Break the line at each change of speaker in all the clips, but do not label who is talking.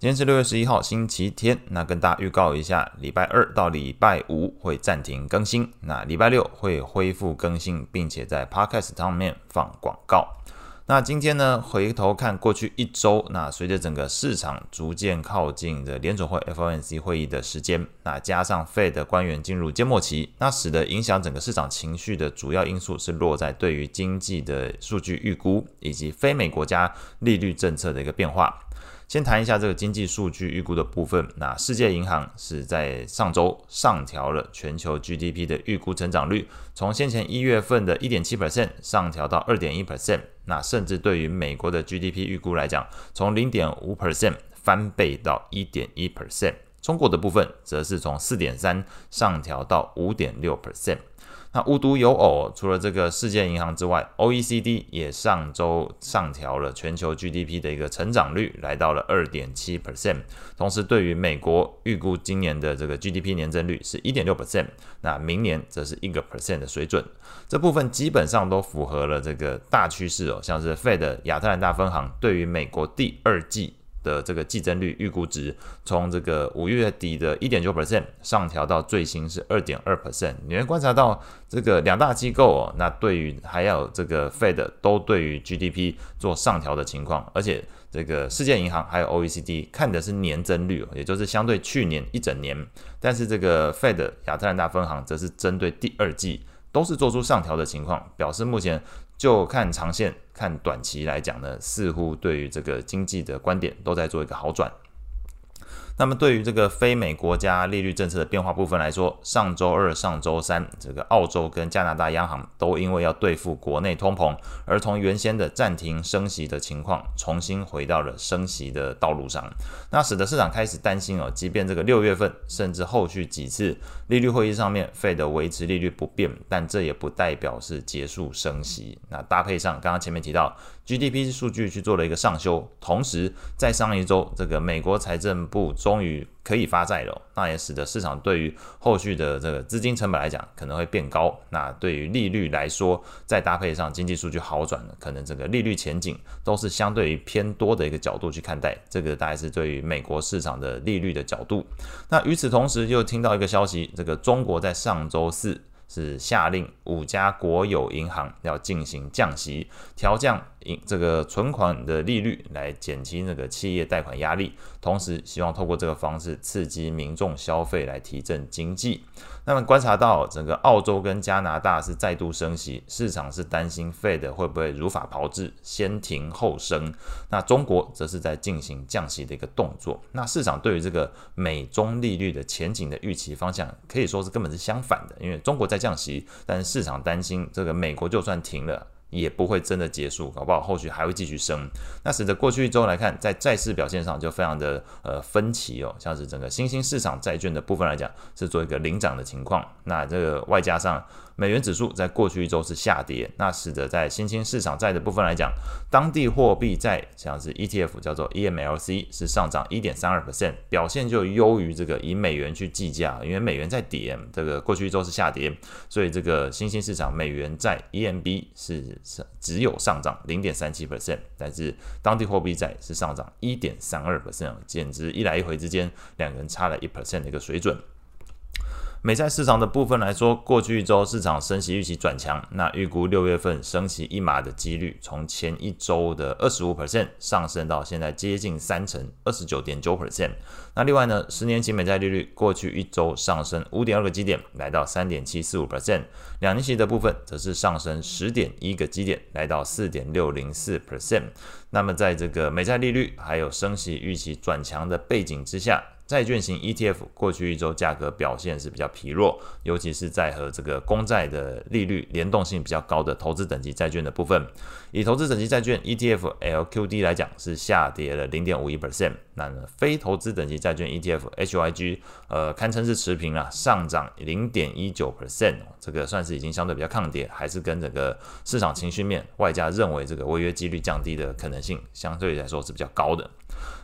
今天是六月十一号，星期天。那跟大家预告一下，礼拜二到礼拜五会暂停更新，那礼拜六会恢复更新，并且在 Podcast 上面放广告。那今天呢，回头看过去一周，那随着整个市场逐渐靠近的联准会 FOMC 会议的时间，那加上 Fed 的官员进入缄默期，那使得影响整个市场情绪的主要因素是落在对于经济的数据预估以及非美国家利率政策的一个变化。先谈一下这个经济数据预估的部分。那世界银行是在上周上调了全球 GDP 的预估成长率，从先前一月份的一点七 percent 上调到二点一 percent。那甚至对于美国的 GDP 预估来讲，从零点五 percent 翻倍到一点一 percent。中国的部分则是从四点三上调到五点六 percent。那无独有偶，除了这个世界银行之外，OECD 也上周上调了全球 GDP 的一个成长率，来到了二点七 percent。同时，对于美国预估今年的这个 GDP 年增率是一点六 percent，那明年则是一个 percent 的水准。这部分基本上都符合了这个大趋势哦，像是 Fed 亚特兰大分行对于美国第二季。的这个季增率预估值，从这个五月底的一点九 percent 上调到最新是二点二 percent。你会观察到这个两大机构哦，那对于还有这个 Fed 都对于 GDP 做上调的情况，而且这个世界银行还有 OECD 看的是年增率，也就是相对去年一整年，但是这个 Fed 亚特兰大分行则是针对第二季都是做出上调的情况，表示目前。就看长线、看短期来讲呢，似乎对于这个经济的观点都在做一个好转。那么对于这个非美国家利率政策的变化部分来说，上周二、上周三，这个澳洲跟加拿大央行都因为要对付国内通膨，而从原先的暂停升息的情况，重新回到了升息的道路上。那使得市场开始担心哦，即便这个六月份甚至后续几次利率会议上面费的维持利率不变，但这也不代表是结束升息。那搭配上刚刚前面提到 GDP 数据去做了一个上修，同时在上一周，这个美国财政部。终于可以发债了，那也使得市场对于后续的这个资金成本来讲可能会变高。那对于利率来说，再搭配上经济数据好转，可能整个利率前景都是相对于偏多的一个角度去看待。这个大概是对于美国市场的利率的角度。那与此同时，又听到一个消息，这个中国在上周四。是下令五家国有银行要进行降息，调降这个存款的利率，来减轻那个企业贷款压力，同时希望透过这个方式刺激民众消费，来提振经济。那么观察到整个澳洲跟加拿大是再度升息，市场是担心 Fed 会不会如法炮制，先停后升。那中国则是在进行降息的一个动作。那市场对于这个美中利率的前景的预期方向，可以说是根本是相反的，因为中国在降息，但是市场担心这个美国就算停了。也不会真的结束，搞不好后续还会继续升。那使得过去一周来看，在债市表现上就非常的呃分歧哦，像是整个新兴市场债券的部分来讲，是做一个领涨的情况。那这个外加上。美元指数在过去一周是下跌，那使得在新兴市场债的部分来讲，当地货币债像是 ETF 叫做 EMLC 是上涨一点三二 percent，表现就优于这个以美元去计价，因为美元在跌，这个过去一周是下跌，所以这个新兴市场美元债 EMB 是只有上涨零点三七 percent，但是当地货币债是上涨一点三二 percent，简直一来一回之间，两个人差了一 percent 的一个水准。美债市场的部分来说，过去一周市场升息预期转强，那预估六月份升息一码的几率，从前一周的二十五 percent 上升到现在接近三成，二十九点九 percent。那另外呢，十年期美债利率过去一周上升五点二个基点，来到三点七四五 percent。两年期的部分则是上升十点一个基点，来到四点六零四 percent。那么在这个美债利率还有升息预期转强的背景之下，债券型 ETF 过去一周价格表现是比较疲弱，尤其是在和这个公债的利率联动性比较高的投资等级债券的部分，以投资等级债券 ETF LQD 来讲是下跌了零点五一 percent，那非投资等级债券 ETF HYG 呃堪称是持平了，上涨零点一九 percent，这个算是已经相对比较抗跌，还是跟整个市场情绪面外加认为这个违约几率降低的可能性相对来说是比较高的。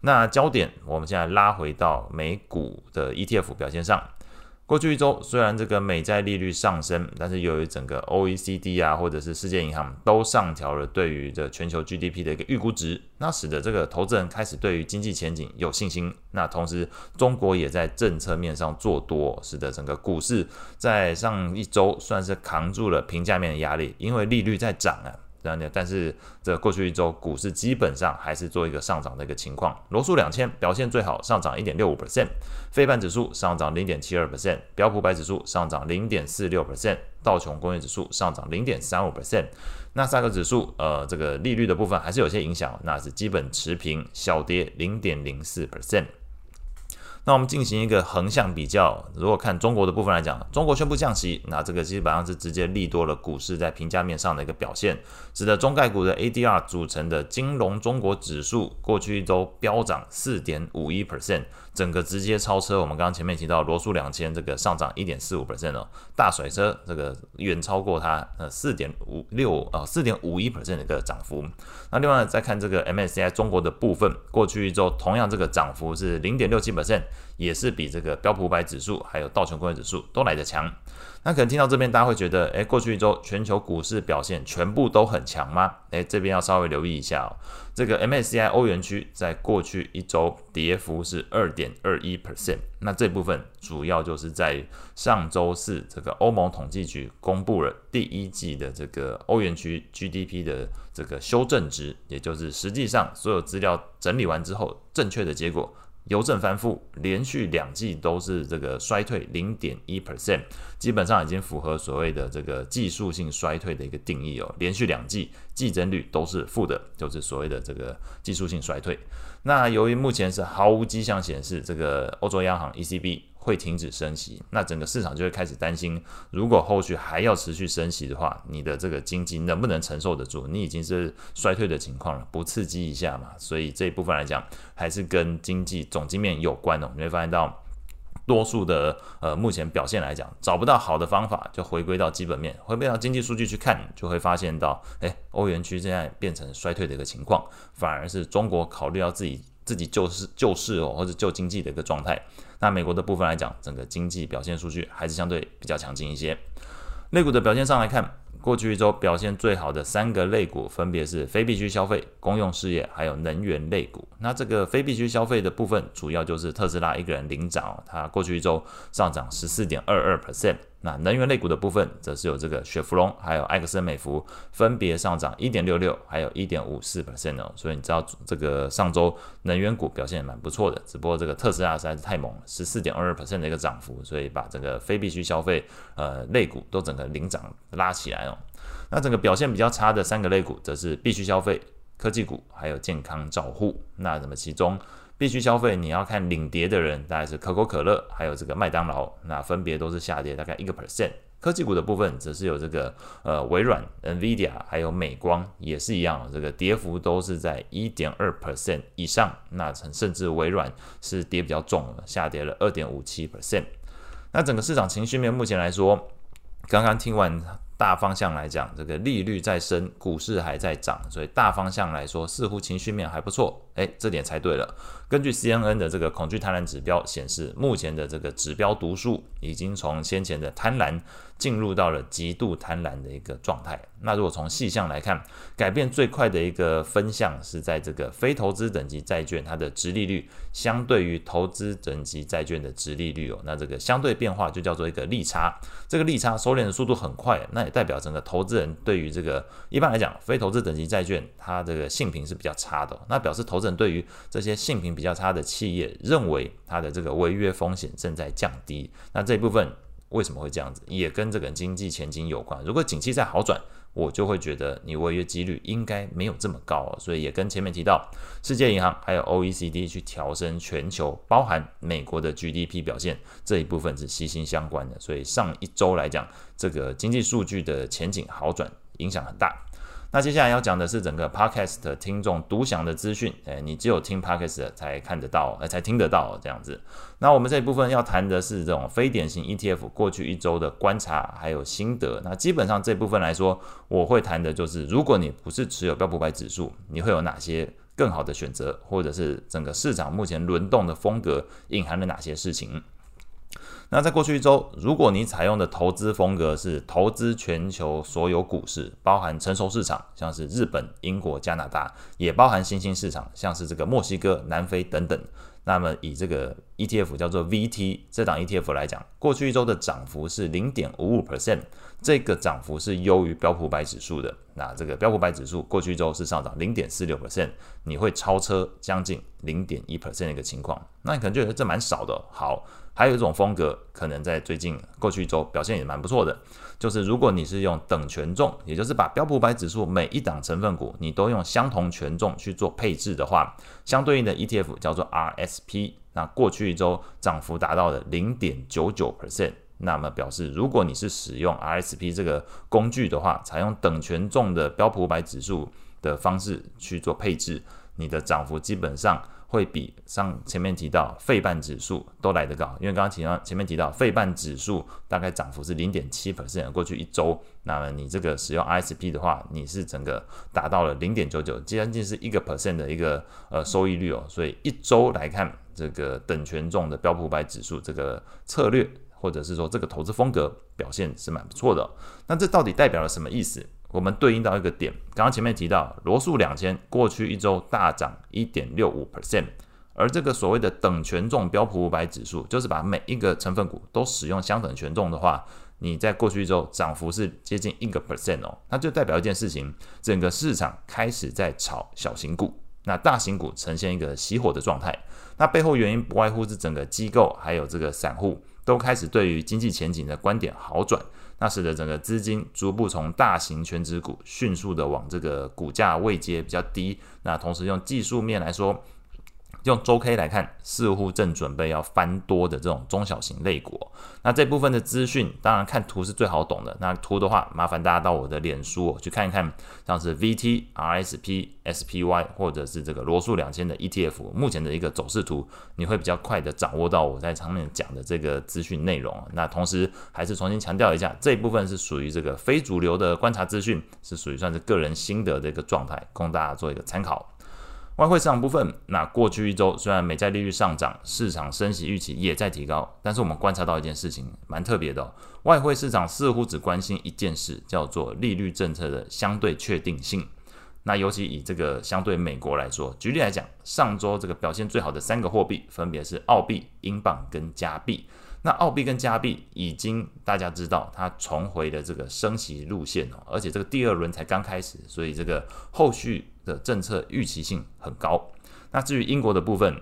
那焦点，我们现在拉回到美股的 ETF 表现上。过去一周，虽然这个美债利率上升，但是由于整个 OECD 啊，或者是世界银行都上调了对于这全球 GDP 的一个预估值，那使得这个投资人开始对于经济前景有信心。那同时，中国也在政策面上做多，使得整个股市在上一周算是扛住了平价面的压力，因为利率在涨啊。这样的，但是这过去一周股市基本上还是做一个上涨的一个情况。罗素两千表现最好，上涨一点六五 percent；费半指数上涨零点七二 percent；标普百指数上涨零点四六 percent；道琼工业指数上涨零点三五 percent。纳斯达克指数，呃，这个利率的部分还是有些影响，那是基本持平，小跌零点零四 percent。那我们进行一个横向比较，如果看中国的部分来讲，中国宣布降息，那这个基本上是直接利多了股市在评价面上的一个表现，使得中概股的 ADR 组成的金融中国指数过去一周飙涨四点五一 percent。整个直接超车，我们刚刚前面提到罗素两千这个上涨一点四五 percent 哦，大甩车这个远超过它呃四点五六啊四点五一 percent 的一个涨幅。那另外再看这个 MSCI 中国的部分，过去一周同样这个涨幅是零点六七 percent，也是比这个标普五百指数还有道琼工业指数都来得强。那可能听到这边，大家会觉得，诶，过去一周全球股市表现全部都很强吗？诶，这边要稍微留意一下哦。这个 MSCI 欧元区在过去一周跌幅是二点二一 percent。那这部分主要就是在上周四，这个欧盟统计局公布了第一季的这个欧元区 GDP 的这个修正值，也就是实际上所有资料整理完之后正确的结果。邮政翻负，连续两季都是这个衰退零点一 percent，基本上已经符合所谓的这个技术性衰退的一个定义哦。连续两季季增率都是负的，就是所谓的这个技术性衰退。那由于目前是毫无迹象显示这个欧洲央行 ECB。会停止升息，那整个市场就会开始担心，如果后续还要持续升息的话，你的这个经济能不能承受得住？你已经是衰退的情况了，不刺激一下嘛？所以这一部分来讲，还是跟经济总经面有关的。你会发现到，多数的呃目前表现来讲，找不到好的方法，就回归到基本面，回归到经济数据去看，就会发现到，诶，欧元区现在变成衰退的一个情况，反而是中国考虑到自己。自己救市救市哦，或者救经济的一个状态。那美国的部分来讲，整个经济表现数据还是相对比较强劲一些。类股的表现上来看，过去一周表现最好的三个类股分别是非必需消费、公用事业还有能源类股。那这个非必需消费的部分，主要就是特斯拉一个人领涨，它过去一周上涨十四点二二 percent。那能源类股的部分，则是有这个雪佛龙还有埃克森美孚分别上涨一点六六，还有一点五四 percent 哦。所以你知道这个上周能源股表现也蛮不错的，只不过这个特斯拉实在是太猛了，十四点二二 percent 的一个涨幅，所以把这个非必需消费呃类股都整个领涨拉起来哦。那整个表现比较差的三个类股，则是必需消费、科技股还有健康照护。那怎么其中？必须消费，你要看领跌的人，大概是可口可乐，还有这个麦当劳，那分别都是下跌大概一个 percent。科技股的部分则是有这个呃微软、NVIDIA，还有美光也是一样，这个跌幅都是在一点二 percent 以上。那甚至微软是跌比较重，下跌了二点五七 percent。那整个市场情绪面目前来说，刚刚听完。大方向来讲，这个利率在升，股市还在涨，所以大方向来说，似乎情绪面还不错。诶，这点才对了。根据 CNN 的这个恐惧贪婪指标显示，目前的这个指标读数已经从先前的贪婪进入到了极度贪婪的一个状态。那如果从细项来看，改变最快的一个分项是在这个非投资等级债券，它的殖利率相对于投资等级债券的殖利率哦，那这个相对变化就叫做一个利差。这个利差收敛的速度很快，那也代表整个投资人对于这个一般来讲，非投资等级债券它这个性评是比较差的，那表示投资对于这些性评比较差的企业，认为它的这个违约风险正在降低。那这一部分为什么会这样子，也跟这个经济前景有关。如果景气在好转，我就会觉得你违约几率应该没有这么高。所以也跟前面提到世界银行还有 OECD 去调升全球，包含美国的 GDP 表现这一部分是息息相关的。所以上一周来讲，这个经济数据的前景好转影响很大。那接下来要讲的是整个 Podcast 听众独享的资讯，诶，你只有听 Podcast 才看得到，呃，才听得到这样子。那我们这一部分要谈的是这种非典型 ETF 过去一周的观察还有心得。那基本上这部分来说，我会谈的就是，如果你不是持有标普百指数，你会有哪些更好的选择，或者是整个市场目前轮动的风格隐含了哪些事情。那在过去一周，如果你采用的投资风格是投资全球所有股市，包含成熟市场，像是日本、英国、加拿大，也包含新兴市场，像是这个墨西哥、南非等等。那么以这个 ETF 叫做 VT 这档 ETF 来讲，过去一周的涨幅是零点五五 percent，这个涨幅是优于标普百指数的。那这个标普百指数过去一周是上涨零点四六 percent，你会超车将近零点一 percent 的一个情况。那你可能觉得这蛮少的。好。还有一种风格，可能在最近过去一周表现也蛮不错的，就是如果你是用等权重，也就是把标普百指数每一档成分股你都用相同权重去做配置的话，相对应的 ETF 叫做 RSP，那过去一周涨幅达到了零点九九 percent，那么表示如果你是使用 RSP 这个工具的话，采用等权重的标普五百指数的方式去做配置，你的涨幅基本上。会比上前面提到费半指数都来得高，因为刚刚提到前面提到费半指数大概涨幅是零点七 percent，过去一周，那么你这个使用 RSP 的话，你是整个达到了零点九九，将近是一个 percent 的一个呃收益率哦，所以一周来看，这个等权重的标普百指数这个策略或者是说这个投资风格表现是蛮不错的。那这到底代表了什么意思？我们对应到一个点，刚刚前面提到罗素两千过去一周大涨一点六五 percent，而这个所谓的等权重标普五百指数，就是把每一个成分股都使用相等权重的话，你在过去一周涨幅是接近一个 percent 哦，那就代表一件事情，整个市场开始在炒小型股，那大型股呈现一个熄火的状态，那背后原因不外乎是整个机构还有这个散户都开始对于经济前景的观点好转。那使得整个资金逐步从大型全值股迅速的往这个股价位阶比较低，那同时用技术面来说，用周 K 来看，似乎正准备要翻多的这种中小型类股。那这部分的资讯，当然看图是最好懂的。那图的话，麻烦大家到我的脸书去看一看，像是 VT、RSP、SPY 或者是这个罗素两千的 ETF 目前的一个走势图，你会比较快的掌握到我在上面讲的这个资讯内容。那同时还是重新强调一下，这一部分是属于这个非主流的观察资讯，是属于算是个人心得的一个状态，供大家做一个参考。外汇市场部分，那过去一周虽然美债利率上涨，市场升息预期也在提高，但是我们观察到一件事情蛮特别的哦，外汇市场似乎只关心一件事，叫做利率政策的相对确定性。那尤其以这个相对美国来说，举例来讲，上周这个表现最好的三个货币分别是澳币、英镑跟加币。那澳币跟加币已经大家知道它重回了这个升息路线哦，而且这个第二轮才刚开始，所以这个后续。的政策预期性很高。那至于英国的部分，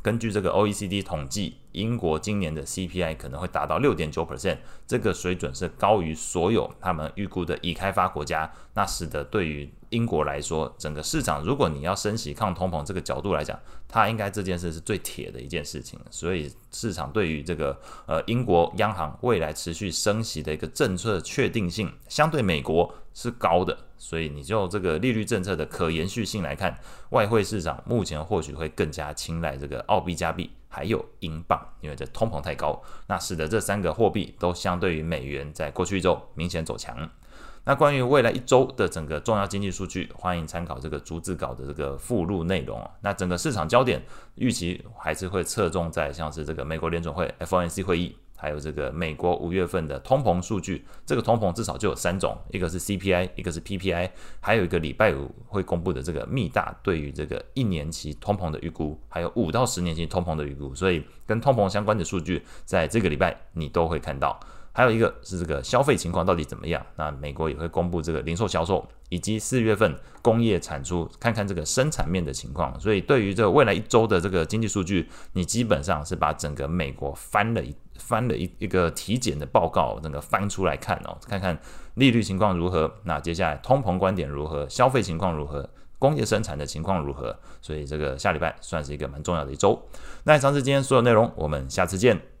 根据这个 OECD 统计，英国今年的 CPI 可能会达到六点九 percent，这个水准是高于所有他们预估的已开发国家。那使得对于英国来说，整个市场如果你要升息抗通膨这个角度来讲，它应该这件事是最铁的一件事情。所以市场对于这个呃英国央行未来持续升息的一个政策确定性，相对美国是高的。所以你就这个利率政策的可延续性来看，外汇市场目前或许会更加青睐这个澳币、加币还有英镑，因为这通膨太高，那使得这三个货币都相对于美元在过去一周明显走强。那关于未来一周的整个重要经济数据，欢迎参考这个逐字稿的这个附录内容啊。那整个市场焦点预期还是会侧重在像是这个美国联准会 FOMC 会议。还有这个美国五月份的通膨数据，这个通膨至少就有三种，一个是 CPI，一个是 PPI，还有一个礼拜五会公布的这个密大对于这个一年期通膨的预估，还有五到十年期通膨的预估，所以跟通膨相关的数据，在这个礼拜你都会看到。还有一个是这个消费情况到底怎么样？那美国也会公布这个零售销售以及四月份工业产出，看看这个生产面的情况。所以对于这个未来一周的这个经济数据，你基本上是把整个美国翻了一翻了一一个体检的报告，整个翻出来看哦，看看利率情况如何，那接下来通膨观点如何，消费情况如何。工业生产的情况如何？所以这个下礼拜算是一个蛮重要的一周。那以上是今天所有内容，我们下次见。